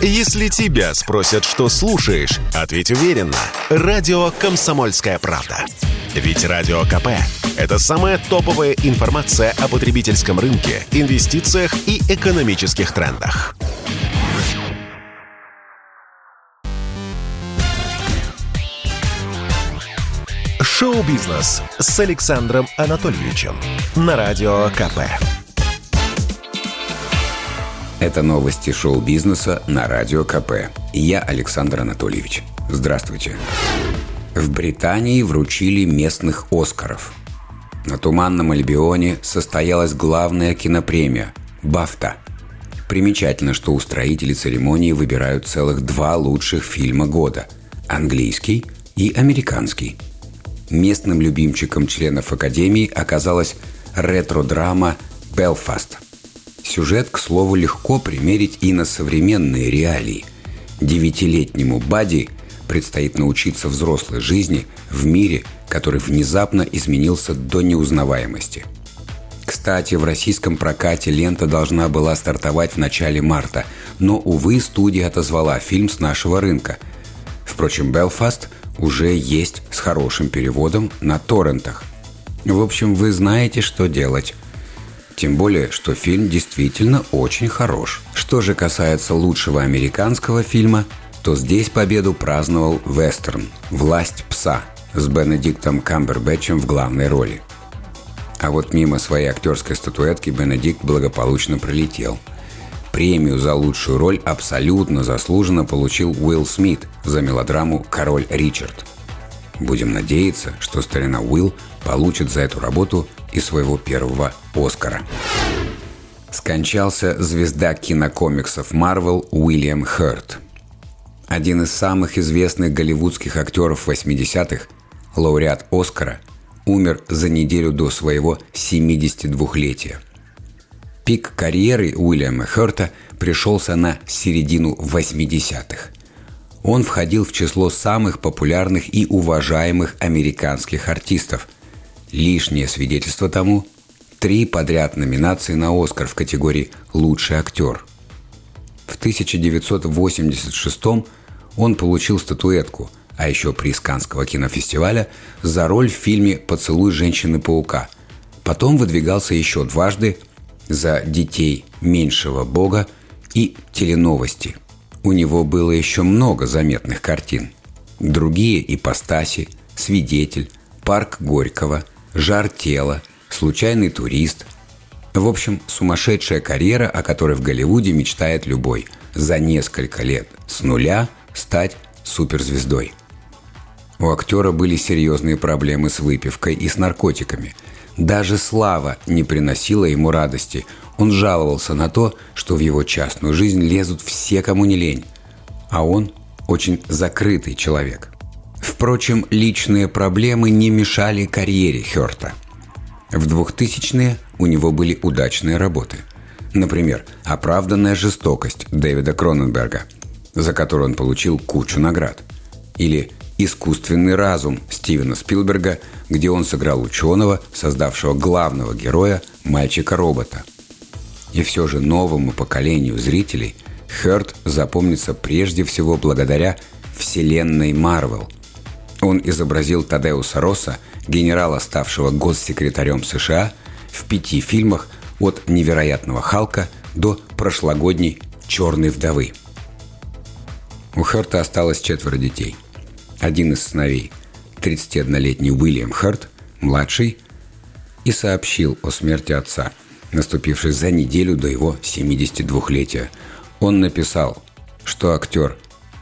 Если тебя спросят, что слушаешь, ответь уверенно. Радио «Комсомольская правда». Ведь Радио КП – это самая топовая информация о потребительском рынке, инвестициях и экономических трендах. Шоу-бизнес с Александром Анатольевичем на Радио КП. Это новости шоу-бизнеса на Радио КП. Я Александр Анатольевич. Здравствуйте. В Британии вручили местных «Оскаров». На Туманном Альбионе состоялась главная кинопремия – «Бафта». Примечательно, что устроители церемонии выбирают целых два лучших фильма года – английский и американский. Местным любимчиком членов Академии оказалась ретро-драма «Белфаст», Сюжет, к слову, легко примерить и на современные реалии. Девятилетнему Бади предстоит научиться взрослой жизни в мире, который внезапно изменился до неузнаваемости. Кстати, в российском прокате лента должна была стартовать в начале марта, но, увы, студия отозвала фильм с нашего рынка. Впрочем, «Белфаст» уже есть с хорошим переводом на торрентах. В общем, вы знаете, что делать – тем более, что фильм действительно очень хорош. Что же касается лучшего американского фильма, то здесь победу праздновал вестерн «Власть пса» с Бенедиктом Камбербэтчем в главной роли. А вот мимо своей актерской статуэтки Бенедикт благополучно пролетел. Премию за лучшую роль абсолютно заслуженно получил Уилл Смит за мелодраму «Король Ричард». Будем надеяться, что старина Уилл получит за эту работу и своего первого Оскара. Скончался звезда кинокомиксов Марвел Уильям Хёрд. Один из самых известных голливудских актеров 80-х, лауреат Оскара, умер за неделю до своего 72-летия. Пик карьеры Уильяма Хёрта пришелся на середину 80-х. Он входил в число самых популярных и уважаемых американских артистов – Лишнее свидетельство тому – три подряд номинации на «Оскар» в категории «Лучший актер». В 1986 он получил статуэтку, а еще приз Канского кинофестиваля за роль в фильме «Поцелуй женщины-паука». Потом выдвигался еще дважды за «Детей меньшего бога» и «Теленовости». У него было еще много заметных картин. Другие ипостаси, «Свидетель», «Парк Горького», жар тела, случайный турист. В общем, сумасшедшая карьера, о которой в Голливуде мечтает любой. За несколько лет с нуля стать суперзвездой. У актера были серьезные проблемы с выпивкой и с наркотиками. Даже слава не приносила ему радости. Он жаловался на то, что в его частную жизнь лезут все, кому не лень. А он очень закрытый человек – Впрочем, личные проблемы не мешали карьере Хёрта. В 2000-е у него были удачные работы. Например, «Оправданная жестокость» Дэвида Кроненберга, за которую он получил кучу наград. Или «Искусственный разум» Стивена Спилберга, где он сыграл ученого, создавшего главного героя, мальчика-робота. И все же новому поколению зрителей Хёрт запомнится прежде всего благодаря вселенной Марвел – он изобразил Тадеуса Росса, генерала, ставшего госсекретарем США, в пяти фильмах от «Невероятного Халка» до прошлогодней «Черной вдовы». У Херта осталось четверо детей. Один из сыновей, 31-летний Уильям Херт, младший, и сообщил о смерти отца, наступившей за неделю до его 72-летия. Он написал, что актер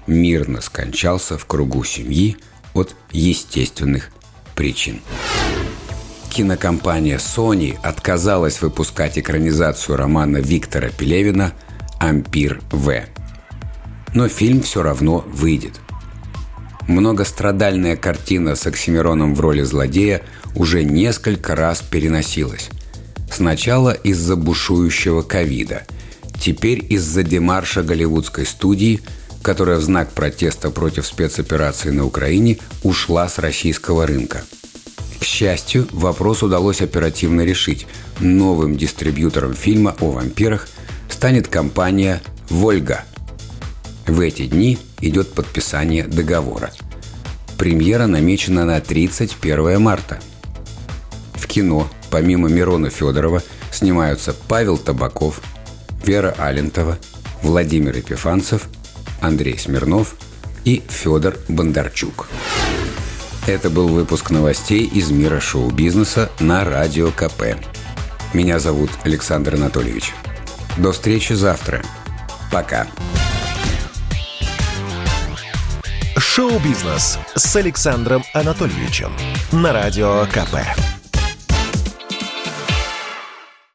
мирно скончался в кругу семьи – от естественных причин. Кинокомпания Sony отказалась выпускать экранизацию романа Виктора Пелевина «Ампир В». Но фильм все равно выйдет. Многострадальная картина с Оксимироном в роли злодея уже несколько раз переносилась. Сначала из-за бушующего ковида, теперь из-за демарша голливудской студии – которая в знак протеста против спецоперации на Украине ушла с российского рынка. К счастью, вопрос удалось оперативно решить. Новым дистрибьютором фильма о вампирах станет компания «Вольга». В эти дни идет подписание договора. Премьера намечена на 31 марта. В кино, помимо Мирона Федорова, снимаются Павел Табаков, Вера Алентова, Владимир Епифанцев, Андрей Смирнов и Федор Бондарчук. Это был выпуск новостей из мира шоу-бизнеса на Радио КП. Меня зовут Александр Анатольевич. До встречи завтра. Пока. Шоу-бизнес с Александром Анатольевичем на Радио КП.